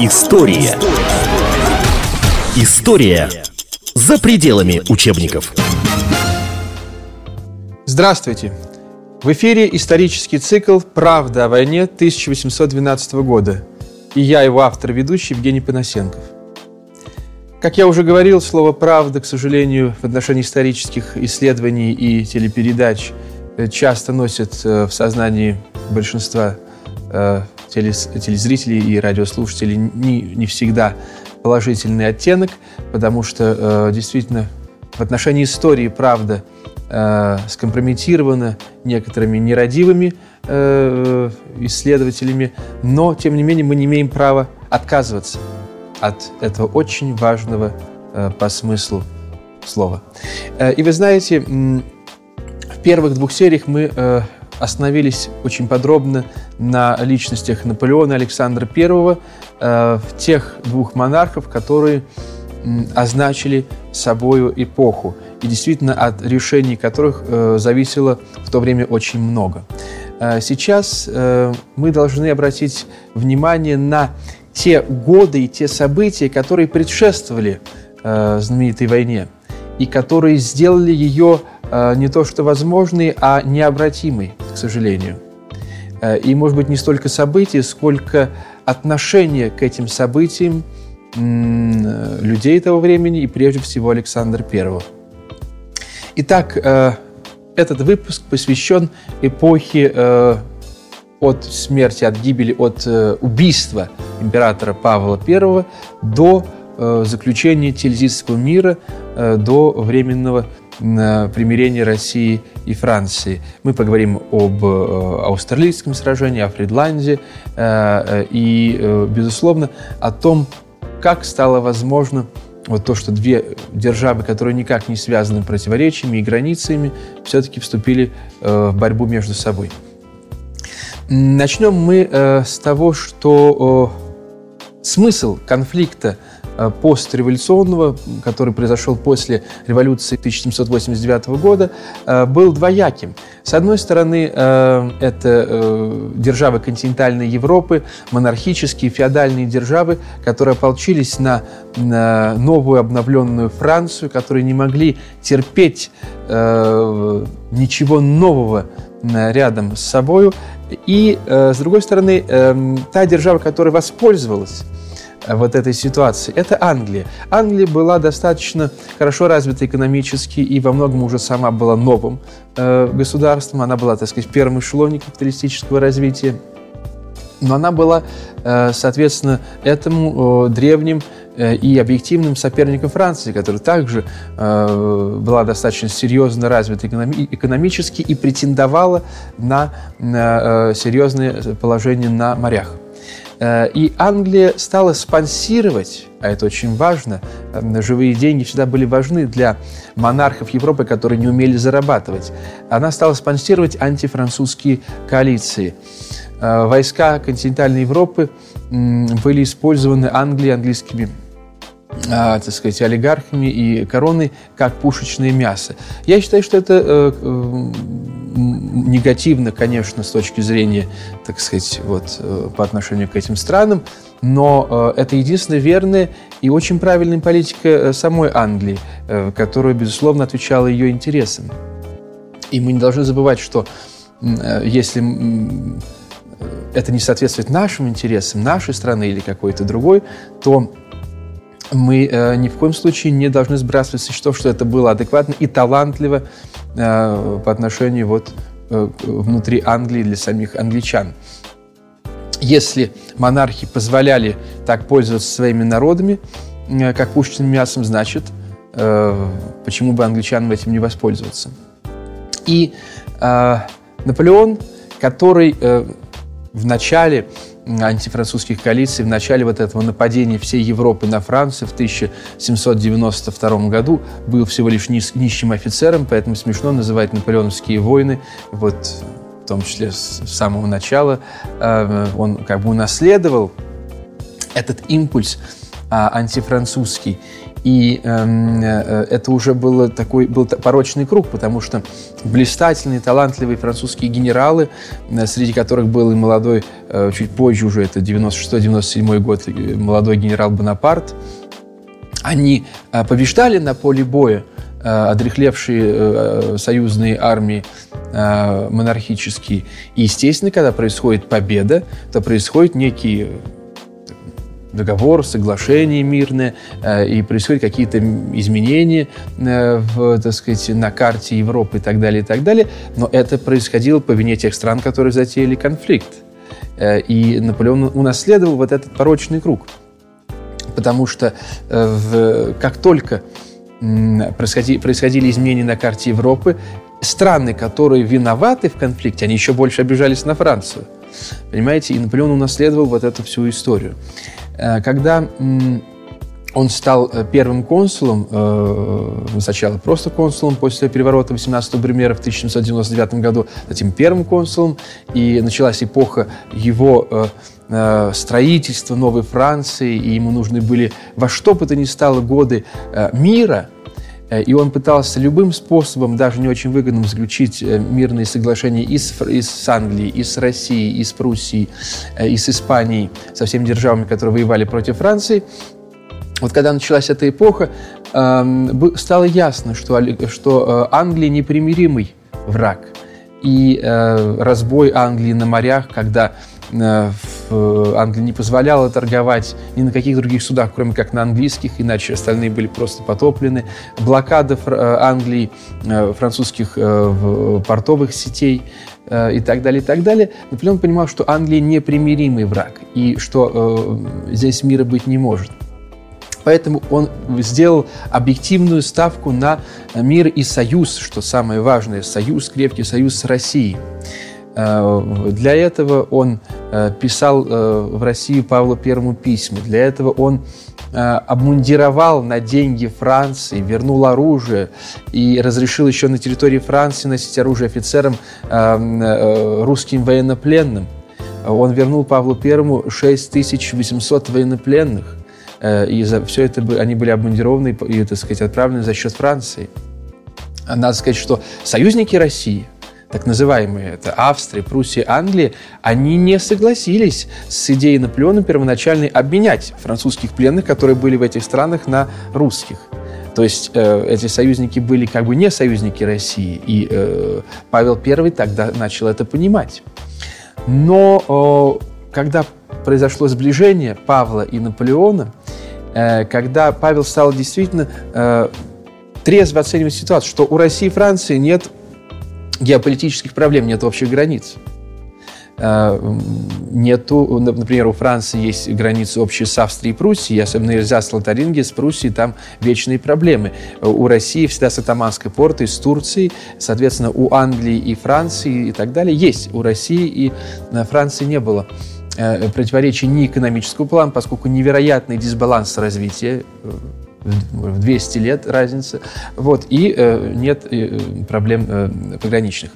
История. История за пределами учебников. Здравствуйте! В эфире исторический цикл «Правда о войне» 1812 года. И я, его автор-ведущий Евгений Панасенков. Как я уже говорил, слово «правда», к сожалению, в отношении исторических исследований и телепередач э, часто носит э, в сознании большинства э, телезрителей и радиослушателей не, не всегда положительный оттенок, потому что действительно в отношении истории правда скомпрометирована некоторыми нерадивыми исследователями, но тем не менее мы не имеем права отказываться от этого очень важного э, по смыслу слова. Э, и вы знаете, в первых двух сериях мы э, остановились очень подробно на личностях Наполеона и Александра I, в тех двух монархов, которые означили собою эпоху, и действительно от решений которых зависело в то время очень много. Сейчас мы должны обратить внимание на те годы и те события, которые предшествовали э, знаменитой войне и которые сделали ее э, не то что возможной, а необратимой, к сожалению. Э, и, может быть, не столько события, сколько отношение к этим событиям э, людей того времени и, прежде всего, Александра I. Итак, э, этот выпуск посвящен эпохе от смерти, от гибели, от убийства императора Павла I до заключения Тильзитского мира, до временного примирения России и Франции. Мы поговорим об э, австралийском сражении, о Фридланде э, э, и, безусловно, о том, как стало возможно вот то, что две державы, которые никак не связаны противоречиями и границами, все-таки вступили в борьбу между собой. Начнем мы с того, что смысл конфликта постреволюционного, который произошел после революции 1789 года, э, был двояким. С одной стороны, э, это э, державы континентальной Европы, монархические, феодальные державы, которые ополчились на, новую обновленную Францию, которые не могли терпеть э, ничего нового рядом с собой. И, э, с другой стороны, эм, та держава, которая воспользовалась э, вот этой ситуации, это Англия. Англия была достаточно хорошо развита экономически и во многом уже сама была новым э, государством. Она была, так сказать, в первом эшелоне капиталистического развития. Но она была, соответственно, этому древним Э, и объективным соперником Франции, которая также э, была достаточно серьезно развита экономи- экономически и претендовала на, на э, серьезное положение на морях. Э, и Англия стала спонсировать, а это очень важно, э, живые деньги всегда были важны для монархов Европы, которые не умели зарабатывать. Она стала спонсировать антифранцузские коалиции. Войска континентальной Европы были использованы Англией, английскими а, так сказать, олигархами и короной как пушечное мясо. Я считаю, что это э, негативно, конечно, с точки зрения, так сказать, вот, э, по отношению к этим странам, но э, это единственная верная и очень правильная политика самой Англии, которая, безусловно, отвечала ее интересам. И мы не должны забывать, что если это не соответствует нашим интересам, нашей страны или какой-то другой, то мы э, ни в коем случае не должны сбрасывать со счетов, что это было адекватно и талантливо э, по отношению вот э, внутри Англии для самих англичан. Если монархи позволяли так пользоваться своими народами, э, как пушечным мясом, значит, э, почему бы англичанам этим не воспользоваться? И э, Наполеон, который э, в начале антифранцузских коалиций в начале вот этого нападения всей Европы на Францию в 1792 году был всего лишь низ, нищим офицером, поэтому смешно называть наполеоновские войны, вот в том числе с самого начала, э, он как бы унаследовал этот импульс а, антифранцузский. И эм, э, это уже было такой, был порочный круг, потому что блистательные, талантливые французские генералы, э, среди которых был и молодой, э, чуть позже уже, это 96-97 год, молодой генерал Бонапарт, они побеждали на поле боя, одрехлевшие союзные армии монархические. И, естественно, когда происходит победа, то происходит некий договор, соглашение мирное, э, и происходят какие-то изменения э, в, так сказать, на карте Европы и так далее, и так далее. Но это происходило по вине тех стран, которые затеяли конфликт. Э, и Наполеон унаследовал вот этот порочный круг. Потому что как только происходили, происходили изменения на карте Европы, страны, которые виноваты в конфликте, они еще больше обижались на Францию. Понимаете? И Наполеон унаследовал вот эту всю историю. Э, когда он стал э, первым консулом, э, сначала просто консулом после переворота 18 Брюмера в 1799 году, затем первым консулом, и началась эпоха его строительства новой Франции, и ему нужны были во что бы то ни стало годы мира, и он пытался любым способом, даже не очень выгодным, заключить мирные соглашения и с, и с Англией, и с Россией, и с Пруссией, и с Испанией, со всеми державами, которые воевали против Франции. Вот когда началась эта эпоха, стало ясно, что, что Англия непримиримый враг. И разбой Англии на морях, когда Э, в Англии не позволяла торговать ни на каких других судах, кроме как на английских, иначе остальные были просто потоплены. Блокада э, Англии, э, французских портовых сетей и так далее, и так далее. Наполеон понимал, что Англия непримиримый враг и что здесь мира быть не может. Поэтому он сделал объективную ставку на мир и союз, что самое важное, союз, крепкий союз с Россией. Э, для этого он э, писал э, в Россию Павлу Первому письма. Для этого он обмундировал на деньги Франции, вернул оружие и разрешил еще на территории Франции носить оружие офицерам русским военнопленным. Он вернул Павлу Первому 6800 военнопленных. И за все это они были обмундированы и, так сказать, отправлены за счет Франции. Надо сказать, что союзники России – так называемые, это Австрия, Пруссия, Англия, они не согласились с идеей Наполеона первоначально обменять французских пленных, которые были в этих странах, на русских. То есть э, эти союзники были как бы не союзники России, и э, Павел I тогда начал это понимать. Но э, когда произошло сближение Павла и Наполеона, э, когда Павел стал действительно э, трезво оценивать ситуацию, что у России и Франции нет геополитических проблем, нет общих границ. А, нету, например, у Франции есть границы общие с Австрией и Пруссией, особенно нельзя с Лотаринги, с Пруссией, там вечные проблемы. У России всегда с Атаманской портой, с Турцией, соответственно, у Англии и Франции и так далее есть. У России и э, Франции не было э, противоречий ни экономического плана, поскольку невероятный дисбаланс развития э, в 200 лет разница, вот, и э, нет э, проблем э, пограничных.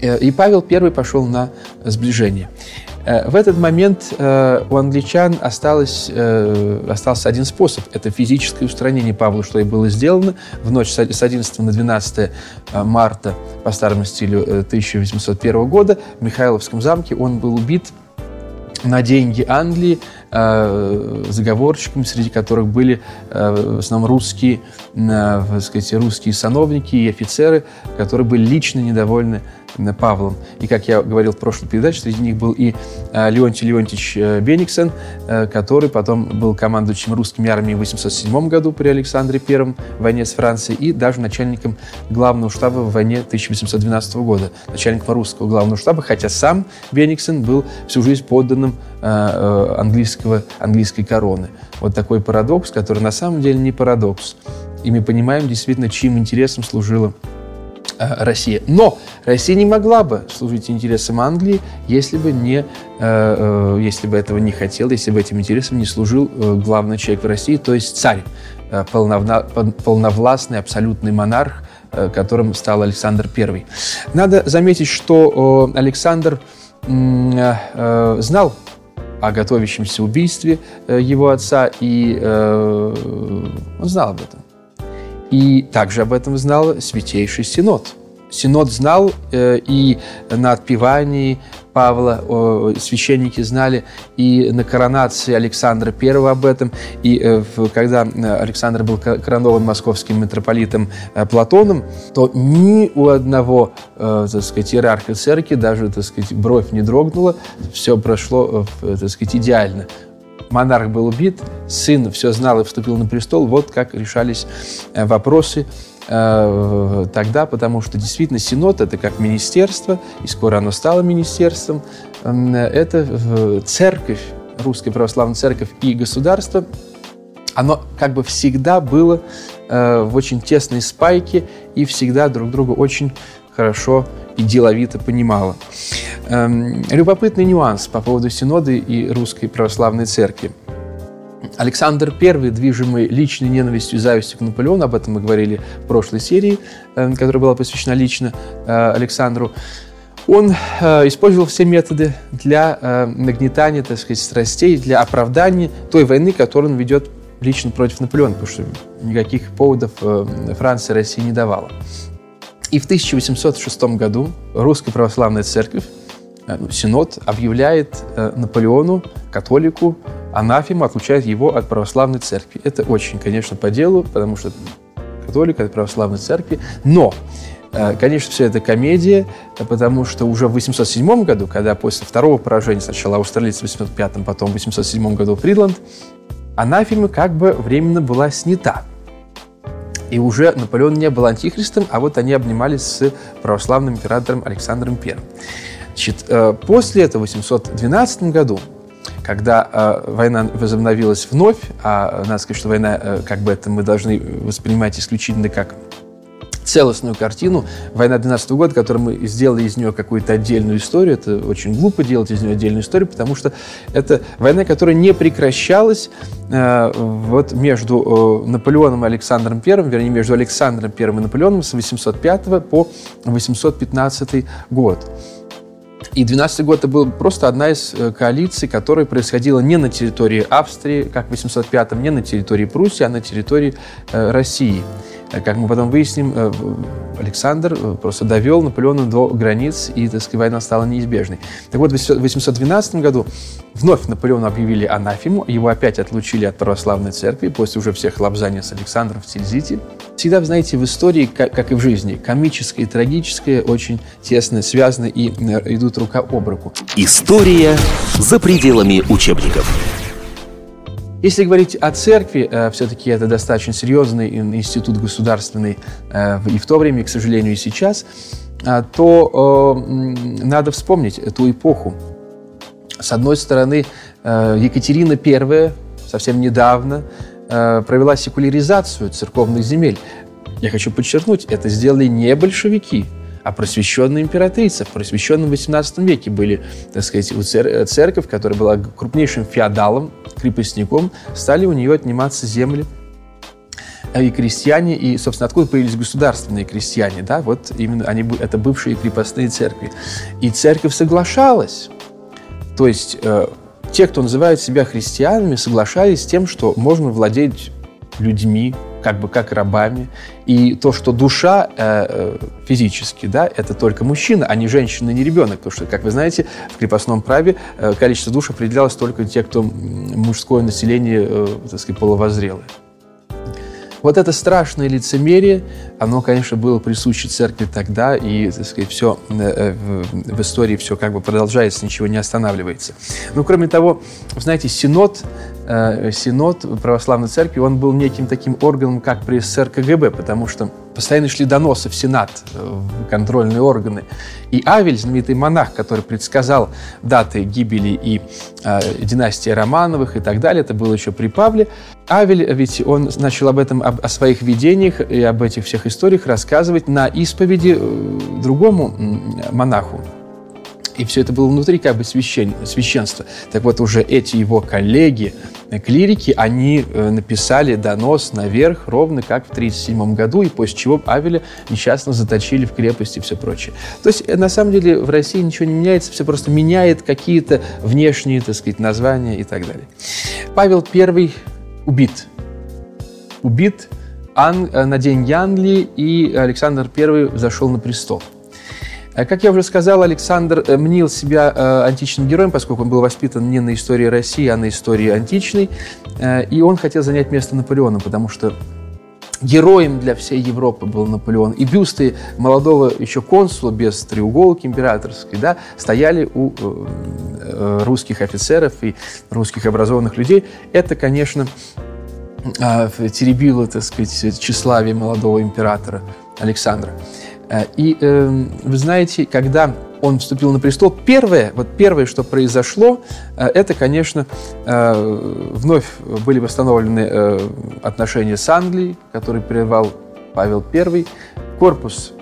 Э, и Павел I пошел на сближение. Э, в этот момент э, у англичан осталось, остался один способ. Это физическое устранение Павла, что и было сделано в ночь с 11 на 12 марта по старому стилю 1801 года в Михайловском замке. Он был убит на деньги Англии э, заговорщиками, среди которых были э, в основном русские, э, так сказать, русские сановники и офицеры, которые были лично недовольны Павлом. И, как я говорил в прошлой передаче, среди них был и э, Леонтий Леонтьевич э, Бениксен, э, который потом был командующим русскими армией в 807 году при Александре I в войне с Францией и даже начальником главного штаба в войне 1812 года, начальником русского главного штаба, хотя сам Бениксен был всю жизнь подданным английского, английской короны. Вот такой парадокс, который на самом деле не парадокс. И мы понимаем действительно, чьим интересам служила Э, Россия. Но Россия не могла бы служить интересам Англии, если бы, не, э, э, если бы этого не хотел, если бы этим интересам не служил главный человек в России, то есть царь, полновластный, абсолютный монарх, которым стал Александр I. Надо заметить, что Александр знал о готовящемся убийстве его отца, и он знал об этом. И также об этом знал Святейший Синод. Синод знал, и на отпевании Павла священники знали, и на коронации Александра I об этом, и э, когда Александр был коронован московским митрополитом э, Платоном, то ни у одного, э, так сказать, иерарха церкви даже, так сказать, бровь не дрогнула, все прошло, так сказать, идеально монарх был убит, сын все знал и вступил на престол. Вот как решались вопросы Э, тогда, потому что действительно Синод – это как министерство, и скоро оно стало министерством. Это церковь, Русская Православная Церковь и государство, оно как бы всегда было э, в очень тесной спайке и всегда друг друга очень хорошо и деловито понимало. Эм, любопытный нюанс по поводу Синода и Русской Православной Церкви – Александр I, движимый личной ненавистью и завистью к Наполеону, об этом мы говорили в прошлой серии, э, которая была посвящена лично э, Александру, он э, использовал все методы для нагнетания, так сказать, страстей, для оправдания той войны, которую он ведет лично против Наполеона, потому что никаких поводов Франция России не давала. И в 1806 году Русская Православная Церковь, ну, Синод, объявляет Наполеону, католику, анафема отлучает его от православной церкви. Это очень, конечно, по делу, потому что католик от православной церкви. Но э, Конечно, все это комедия, потому что уже в 807 году, когда после второго поражения сначала австралийцы в 805, потом в 807 году Фридланд, анафема как бы временно была снята. И уже Наполеон не был антихристом, а вот они обнимались с православным императором Александром I. Значит, э, после этого, в 812 году, когда э, война возобновилась вновь, а надо сказать, что война, э, как бы это мы должны воспринимать исключительно как целостную картину. Война 12 года, которую мы сделали из нее какую-то отдельную историю, это очень глупо делать из нее отдельную историю, потому что это война, которая не прекращалась э, вот между э, Наполеоном и Александром I, вернее, между Александром I и Наполеоном с 805 по 815 год. И 12 год это был просто одна из э, коалиций, которая происходила не на территории Австрии, как в 805-м, не на территории Пруссии, а на территории э, России. Э, как мы потом выясним, Александр э, просто довел Наполеона до границ, и, так сказать, война стала неизбежной. Так вот, в 812 году вновь Наполеону объявили анафему, его опять отлучили от православной церкви после уже всех лапзаний с Александром в Тильзите. Всегда, знаете, в истории, как и в жизни, комическое и трагическое очень тесно связаны и идут рука об руку. История за пределами учебников. Если говорить о церкви, э, все-таки это достаточно серьезный институт государственный э, и в то время, и, к сожалению, и сейчас, э, то надо вспомнить эту эпоху. С одной стороны, Екатерина I совсем недавно провела секуляризацию церковных земель. Я хочу подчеркнуть, это сделали не большевики, а просвещенная императрица. В просвещенном XVIII веке были, так сказать, у цер- церковь, которая была крупнейшим феодалом, крепостником, стали у нее отниматься земли и крестьяне, и, собственно, откуда появились государственные крестьяне, да, вот именно они, это бывшие крепостные церкви. И церковь соглашалась, то есть э, те, кто называют себя христианами, соглашались с тем, что можно владеть людьми, как бы как рабами. И то, что душа э, э, физически, да, это только мужчина, а не женщина, не ребенок. Потому что, как вы знаете, в крепостном праве э, количество душ определялось только те, кто мужское население, э, так сказать, половозрелое. Вот это страшное лицемерие, оно, конечно, было присуще церкви тогда, и, так сказать, все э, в истории все как бы продолжается, ничего не останавливается. Ну, кроме того, знаете, синод Синод Православной Церкви, он был неким таким органом, как при СССР КГБ, потому что постоянно шли доносы в Сенат, э, в контрольные органы. И Авель, знаменитый монах, который предсказал даты гибели и э, династии Романовых и так далее, это было еще при Павле. Авель, ведь он начал об этом, об, о своих видениях и об этих всех историях рассказывать на исповеди э, другому монаху, и все это было внутри как бы священ, священства. Так вот, уже эти его коллеги, э, клирики, они э, написали донос наверх, ровно как в 1937 году, и после чего Авеля несчастно заточили в крепости и все прочее. То есть, э, на самом деле, в России ничего не меняется, все просто меняет какие-то внешние, так сказать, названия и так далее. Павел I убит. Убит Ан, на день Англии, и Александр I зашел на престол. Э, как я уже сказал, Александр э, мнил себя э, античным героем, поскольку он был воспитан не на истории России, а на истории античной. И он хотел занять место Наполеона, потому что героем для всей Европы был Наполеон. И бюсты молодого еще консула без треуголки императорской да, стояли у русских офицеров и русских образованных людей. Это, конечно, теребило, так сказать, тщеславие молодого императора Александра. Э, и э, вы знаете, когда он вступил на престол, первое, вот первое, что произошло, э, это, конечно, э, вновь были восстановлены отношения с Англией, который прервал Павел I. Корпус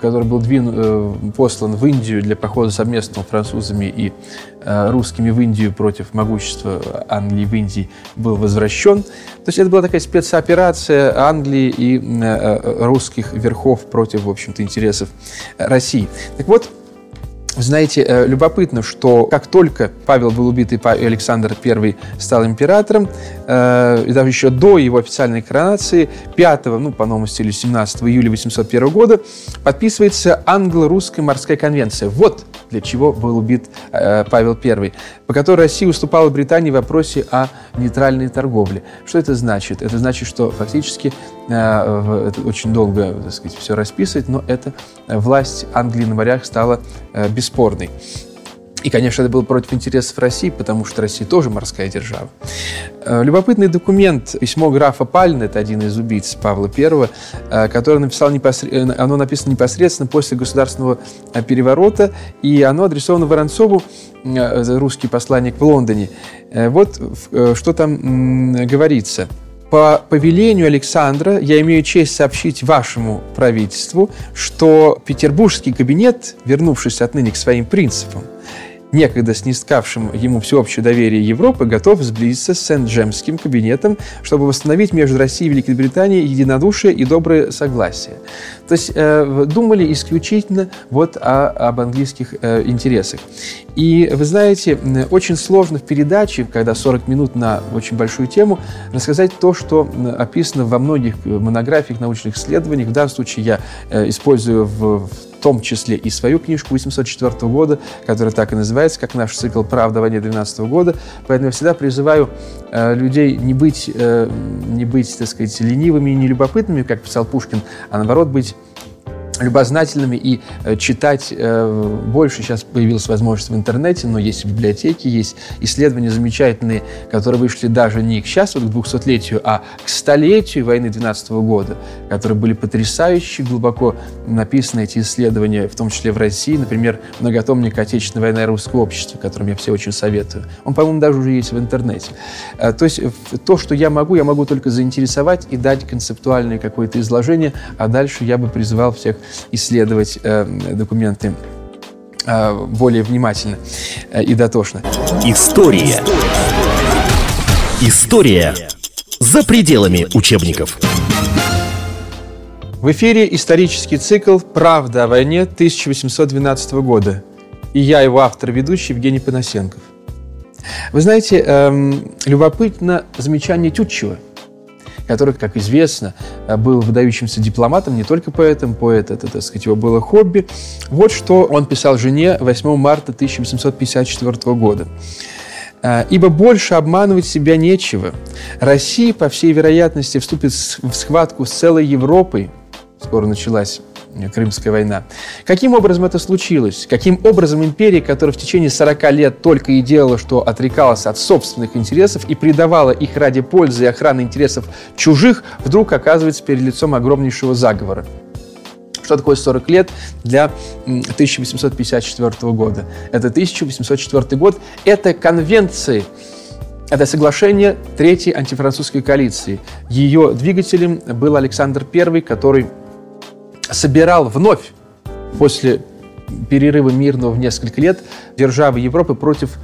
который был двин, э, послан в Индию для похода совместного французами и э, русскими в Индию против могущества Англии в Индии, был возвращен. То есть это была такая спецоперация Англии и э, русских верхов против, в общем-то, интересов России. Так вот, знаете, э, любопытно, что как только Павел был убит и Александр I стал императором, э, и даже еще до его официальной коронации, 5, ну, по новому стилю, 17 июля 801 года, подписывается англо-русская морская конвенция. Вот для чего был убит э, Павел I, по которой Россия уступала Британии в вопросе о нейтральной торговле. Что это значит? Это значит, что фактически э, это очень долго так сказать, все расписывать, но эта власть Англии на морях стала э, бесспорной. И, конечно, это было против интересов России, потому что Россия тоже морская держава. Э, любопытный документ, письмо графа Палина, это один из убийц Павла I, э, который написал непосред... Э, оно написано непосредственно после государственного переворота, и оно адресовано Воронцову, русский посланник в Лондоне. Вот что там говорится. По повелению Александра я имею честь сообщить вашему правительству, что петербургский кабинет, вернувшись отныне к своим принципам, некогда снискавшим ему всеобщее доверие Европы, готов сблизиться с Сент-Джемским кабинетом, чтобы восстановить между Россией и Великобританией единодушие и доброе согласие. То есть э, думали исключительно вот о, об английских э, интересах. И вы знаете, очень сложно в передаче, когда 40 минут на очень большую тему, рассказать то, что описано во многих монографиях, научных исследованиях. В данном случае я э, использую в том числе и свою книжку 804 года, которая так и называется, как наш цикл «Правда о войне 12 года». Поэтому я всегда призываю э, людей не быть, э, не быть, так сказать, ленивыми и нелюбопытными, как писал Пушкин, а наоборот быть любознательными и э, читать э, больше. Сейчас появилась возможность в интернете, но есть библиотеки, есть исследования замечательные, которые вышли даже не к сейчас, вот к 200-летию, а к столетию войны 12 года, которые были потрясающие, глубоко написаны эти исследования, в том числе в России. Например, многотомник «Отечественная война и русское общество», которым я все очень советую. Он, по-моему, даже уже есть в интернете. Э, то есть то, что я могу, я могу только заинтересовать и дать концептуальное какое-то изложение, а дальше я бы призывал всех исследовать э, документы э, более внимательно э, и дотошно. История. История за пределами учебников. В эфире исторический цикл «Правда о войне» 1812 года. И я, его автор-ведущий Евгений Панасенков. Вы знаете, эм, любопытно замечание Тютчева – который, как известно, э, был выдающимся дипломатом, не только поэтом, поэт, это, так сказать, его было хобби. Вот что он писал жене 8 марта 1854 года. «Э, «Ибо больше обманывать себя нечего. Россия, по всей вероятности, вступит в схватку с целой Европой, скоро началась Крымская война. Каким образом это случилось? Каким образом империя, которая в течение 40 лет только и делала, что отрекалась от собственных интересов и предавала их ради пользы и охраны интересов чужих, вдруг оказывается перед лицом огромнейшего заговора? Что такое 40 лет для 1854 года? Это 1804 год. Это конвенции, это соглашение Третьей антифранцузской коалиции. Ее двигателем был Александр I, который собирал вновь после перерыва мирного в несколько лет державы Европы против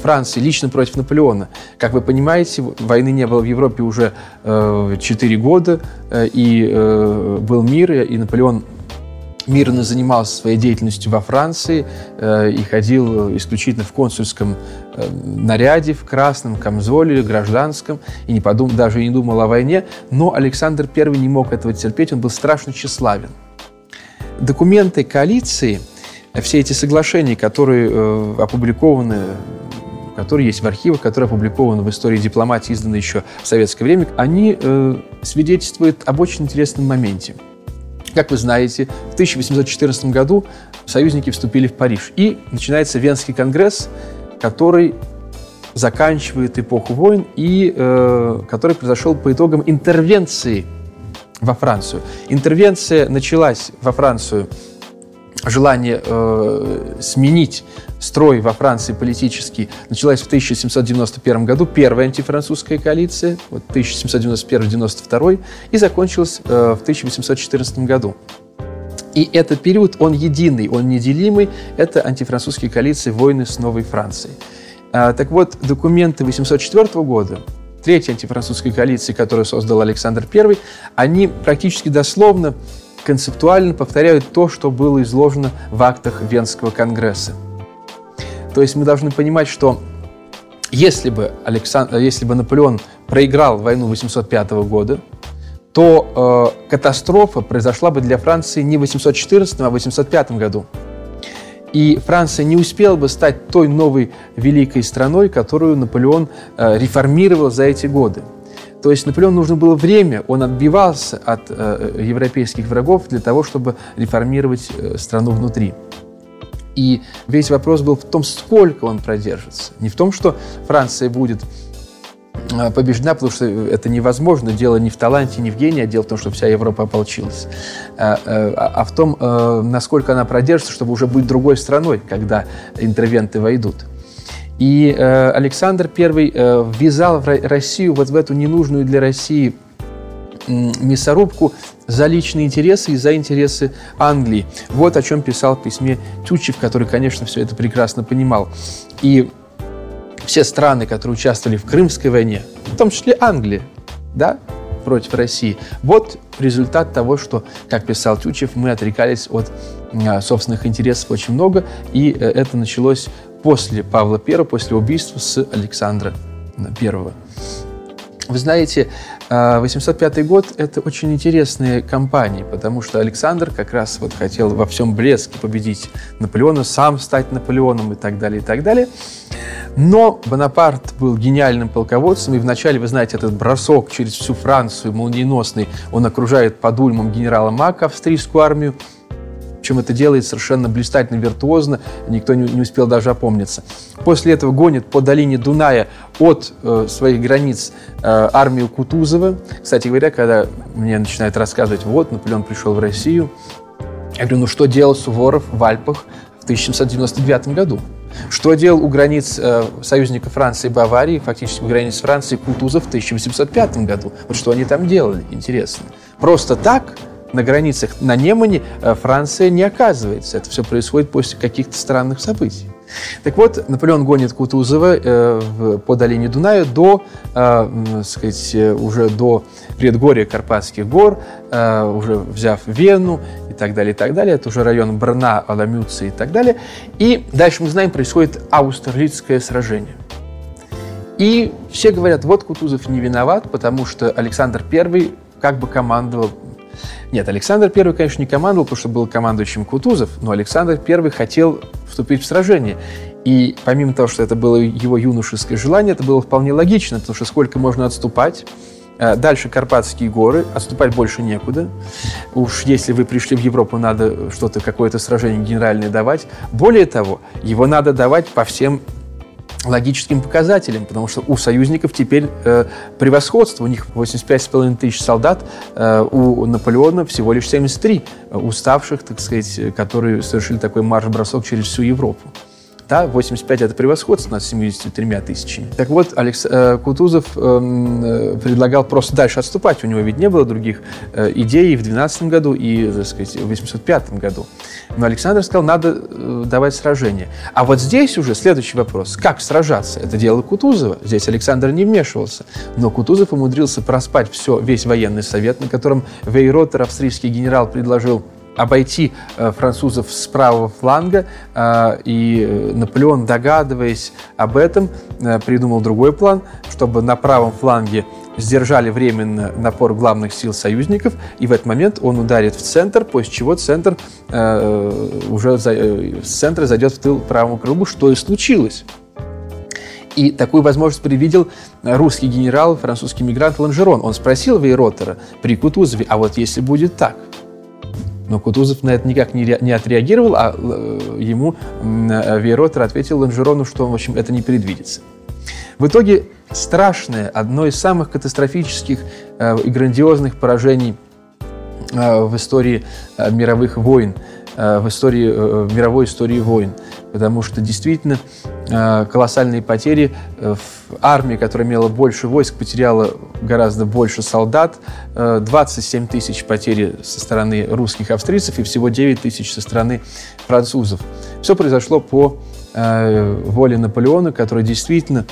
Франции, лично против Наполеона. Как вы понимаете, войны не было в Европе уже э, 4 года, э, и э, был мир, и Наполеон мирно занимался своей деятельностью во Франции э, и ходил исключительно в консульском э, наряде, в красном камзоле, гражданском, и не подум, даже не думал о войне. Но Александр I не мог этого терпеть, он был страшно тщеславен. Документы коалиции, все эти соглашения, которые э, опубликованы которые есть в архивах, которые опубликованы в истории дипломатии, изданы еще в советское время, они э, свидетельствуют об очень интересном моменте – как вы знаете, в 1814 году союзники вступили в Париж. И начинается Венский конгресс, который заканчивает эпоху войн и э, который произошел по итогам интервенции во Францию. Интервенция началась во Францию желание э, сменить строй во Франции политический началась в 1791 году, первая антифранцузская коалиция, вот 1791-92, и закончилась э, в 1814 году. И этот период, он единый, он неделимый, это антифранцузские коалиции войны с Новой Францией. А, так вот, документы 804 года, третьей антифранцузской коалиции, которую создал Александр I, они практически дословно концептуально повторяют то, что было изложено в актах Венского конгресса. То есть мы должны понимать, что если бы, Александр, если бы Наполеон проиграл войну 805 года, то э, катастрофа произошла бы для Франции не в 814, а в 805 году. И Франция не успела бы стать той новой великой страной, которую Наполеон э, реформировал за эти годы. То есть Наполеону нужно было время, он отбивался от э, европейских врагов для того, чтобы реформировать э, страну внутри. И весь вопрос был в том, сколько он продержится. Не в том, что Франция будет побеждена, потому что это невозможно. Дело не в таланте, не в гении, а дело в том, что вся Европа ополчилась. А, э, а, а в том, э, насколько она продержится, чтобы уже быть другой страной, когда интервенты войдут. И э, Александр I э, ввязал в Россию вот в эту ненужную для России мясорубку за личные интересы и за интересы Англии. Вот о чем писал в письме Тютчев, который, конечно, все это прекрасно понимал. И все страны, которые участвовали в Крымской войне, в том числе Англия, да, против России. Вот результат того, что, как писал Тютчев, мы отрекались от а, собственных интересов очень много, и э, это началось после Павла I, после убийства с Александра I. Вы знаете, 805 год – это очень интересная кампания, потому что Александр как раз вот хотел во всем блеске победить Наполеона, сам стать Наполеоном и так далее, и так далее. Но Бонапарт был гениальным полководцем, и вначале, вы знаете, этот бросок через всю Францию, молниеносный, он окружает под Ульмом генерала Мака, австрийскую армию, причем это делает совершенно блистательно, виртуозно, никто не, не успел даже опомниться. После этого гонит по долине Дуная от э, своих границ э, армию Кутузова. Кстати говоря, когда мне начинают рассказывать, вот, Наполеон пришел в Россию, я говорю, ну что делал Суворов в Альпах в 1799 году? Что делал у границ э, союзника Франции и Баварии, фактически у границ Франции Кутузов в 1805 году? Вот что они там делали, интересно. Просто так на границах на Немане э, Франция не оказывается. Это все происходит после каких-то странных событий. Так вот, Наполеон гонит Кутузова э, по долине Дуная до, э, сказать, э, уже до предгорья Карпатских гор, уже взяв Вену и так далее, и так далее. Это уже район Брна, Аламюца и так далее. И дальше мы знаем, происходит Аустерлицкое сражение. И все говорят, вот Кутузов не виноват, потому что Александр I как бы командовал нет, Александр I, конечно, не командовал, потому что был командующим Кутузов, но Александр I хотел вступить в сражение. И помимо того, что это было его юношеское желание, это было вполне логично, потому что сколько можно отступать, э, Дальше Карпатские горы, отступать больше некуда. Уж если вы пришли в Европу, надо что-то, какое-то сражение генеральное давать. Более того, его надо давать по всем логическим показателям, потому что у союзников теперь э, превосходство. У них 85,5 тысяч солдат, э, у Наполеона всего лишь 73 уставших, так сказать, которые совершили такой марш-бросок через всю Европу. Да, 85 – это превосходство над 73 тысячами. Так вот, Алекс, э, Кутузов эм, э, предлагал просто дальше отступать. У него ведь не было других э, идей и в 12 году, и, так сказать, в 805 году. Но Александр сказал, надо э, давать сражение. А вот здесь уже следующий вопрос. Как сражаться? Это дело Кутузова. Здесь Александр не вмешивался. Но Кутузов умудрился проспать все, весь военный совет, на котором Вейротер, австрийский генерал, предложил обойти э, французов с правого фланга, э, и э, Наполеон, догадываясь об этом, придумал другой план, чтобы на правом фланге сдержали временно напор главных сил союзников, и в этот момент он ударит в центр, после чего центр э, уже за, с центра зайдет в тыл правому крылу, что и случилось. И такую возможность предвидел русский генерал, французский мигрант Ланжерон. Он спросил Вейротера при Кутузове, а вот если будет так – но Кутузов на это никак не, не отреагировал, а э, ему э, Вейротер ответил Ланжерону, что, в общем, это не предвидится. В итоге страшное, одно из самых катастрофических э, и грандиозных поражений в истории мировых войн – в истории, в мировой истории войн. Потому что действительно колоссальные потери. В армии, которая имела больше войск, потеряла гораздо больше солдат. 27 тысяч потери со стороны русских австрийцев и всего 9 тысяч со стороны французов. Все произошло по воле Наполеона, который действительно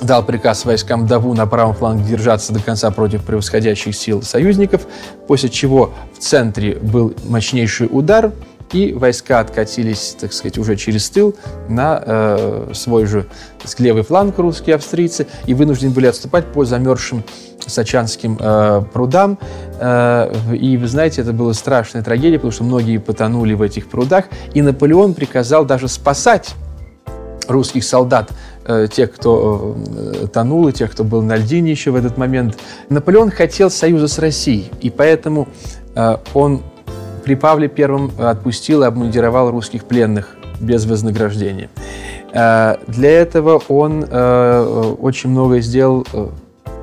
дал приказ войскам Даву на правом фланге держаться до конца против превосходящих сил союзников, после чего в центре был мощнейший удар, и войска откатились, так сказать, уже через тыл на э, свой же сказать, левый фланг русские австрийцы и вынуждены были отступать по замерзшим Сачанским э, прудам. Э, и вы знаете, это была страшная трагедия, потому что многие потонули в этих прудах, и Наполеон приказал даже спасать русских солдат Э, тех, кто э, тонул, и тех, кто был на льдине еще в этот момент. Наполеон хотел союза с Россией, и поэтому э, он при Павле Первом отпустил и обмундировал русских пленных без вознаграждения. Для этого он очень многое сделал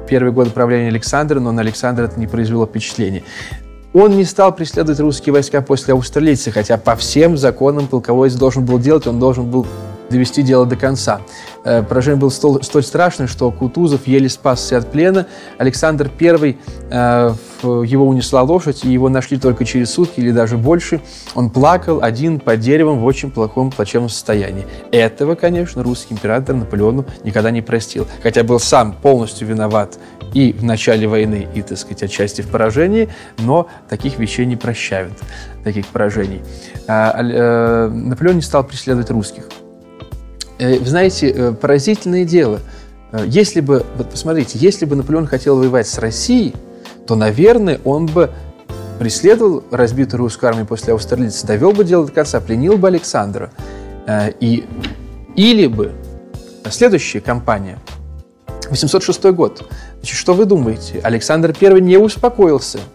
первый год правления Александра, но на Александра это не произвело впечатления. Он не стал преследовать русские войска после австралийцев, хотя по всем законам полководец должен был делать, он должен был довести дело до конца. Э, поражение было столь, столь страшное, что Кутузов еле спасся от плена. Александр I, э, его унесла лошадь, и его нашли только через сутки или даже больше. Он плакал один под деревом в очень плохом, плачевном состоянии. Этого, конечно, русский император Наполеону никогда не простил. Хотя был сам полностью виноват и в начале войны, и, так сказать, отчасти в поражении, но таких вещей не прощают, таких поражений. А, э, Наполеон не стал преследовать русских. Э, вы знаете, э, поразительное дело. Э, если бы, вот посмотрите, если бы Наполеон хотел воевать с Россией, то, наверное, он бы преследовал разбитую русскую армию после австралийца, довел бы дело до конца, пленил бы Александра. И, или бы следующая кампания, 806 год. Значит, что вы думаете? Александр I не успокоился –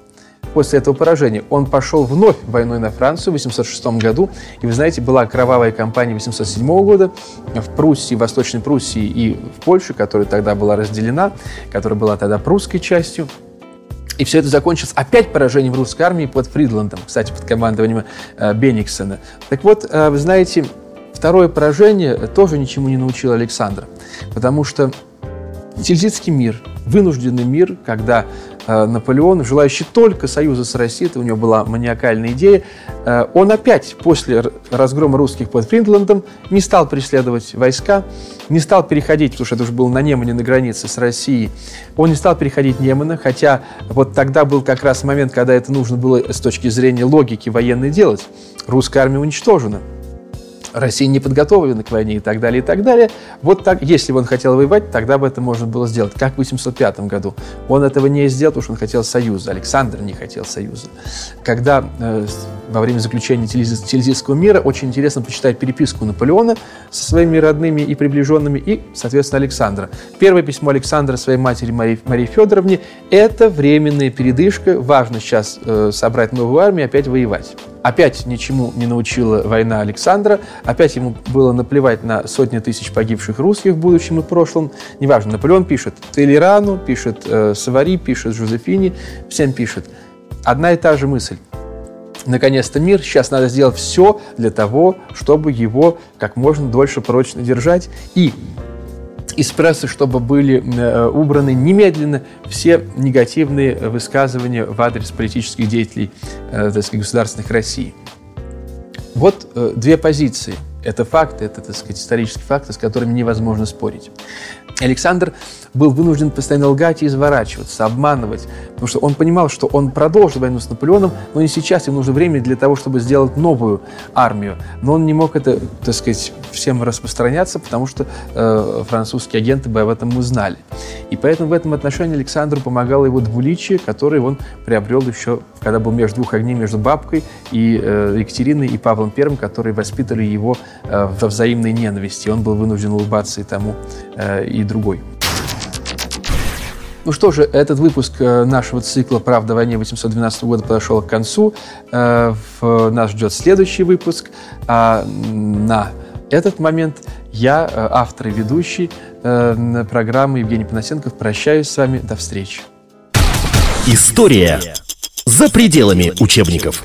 После этого поражения он пошел вновь войной на Францию в 806 году. И вы знаете, была кровавая кампания 807 года в Пруссии, в Восточной Пруссии и в Польше, которая тогда была разделена, которая была тогда прусской частью. И все это закончилось опять поражением русской армии под Фридландом, кстати, под командованием э, Бениксона. Так вот, э, вы знаете, второе поражение тоже ничему не научило Александра, потому что Тильзитский мир, вынужденный мир, когда Э, Наполеон, желающий только союза с Россией, это у него была маниакальная идея, э, он опять после разгрома русских под Фриндландом не стал преследовать войска, не стал переходить, потому что это уже было на Немане, на границе с Россией, он не стал переходить Немана, хотя вот тогда был как раз момент, когда это нужно было с точки зрения логики военной делать. Русская армия уничтожена. Россия не подготовлена к войне и так далее, и так далее. Вот так, если бы он хотел воевать, тогда бы это можно было сделать, как в 805 году. Он этого не сделал, потому что он хотел союза. Александр не хотел союза. Когда э, во время заключения Тильзитского мира очень интересно почитать переписку Наполеона со своими родными и приближенными и, соответственно, Александра. Первое письмо Александра своей матери Марии, Марии Федоровне – это временная передышка. Важно сейчас э, собрать новую армию и опять воевать. Опять ничему не научила война Александра, опять ему было наплевать на сотни тысяч погибших русских в будущем и прошлом. Неважно, Наполеон пишет Толерану, пишет э, Савари, пишет Жозефини, всем пишет. Одна и та же мысль. наконец-то мир. Сейчас надо сделать все для того, чтобы его как можно дольше прочно держать. И из прессы, чтобы были э, убраны немедленно все негативные высказывания в адрес политических деятелей э, так сказать, государственных России. Вот э, две позиции. Это факты, это, так сказать, исторические факты, с которыми невозможно спорить. Александр был вынужден постоянно лгать и изворачиваться, обманывать, потому что он понимал, что он продолжит войну с Наполеоном, но не сейчас, ему нужно время для того, чтобы сделать новую армию. Но он не мог это, так сказать, всем распространяться, потому что э, французские агенты бы об этом узнали. И поэтому в этом отношении Александру помогало его двуличие, которое он приобрел еще, когда был между двух огней, между бабкой и э, Екатериной и Павлом I, которые воспитали его э, во взаимной ненависти. Он был вынужден улыбаться и тому, э, и другой. Ну что же, этот выпуск э, нашего цикла «Правда о войне» 812 года подошел к концу. Э, нас ждет следующий выпуск. А на этот момент я, э, автор и ведущий программы Евгений Панасенков, прощаюсь с вами. До встречи. История за пределами учебников.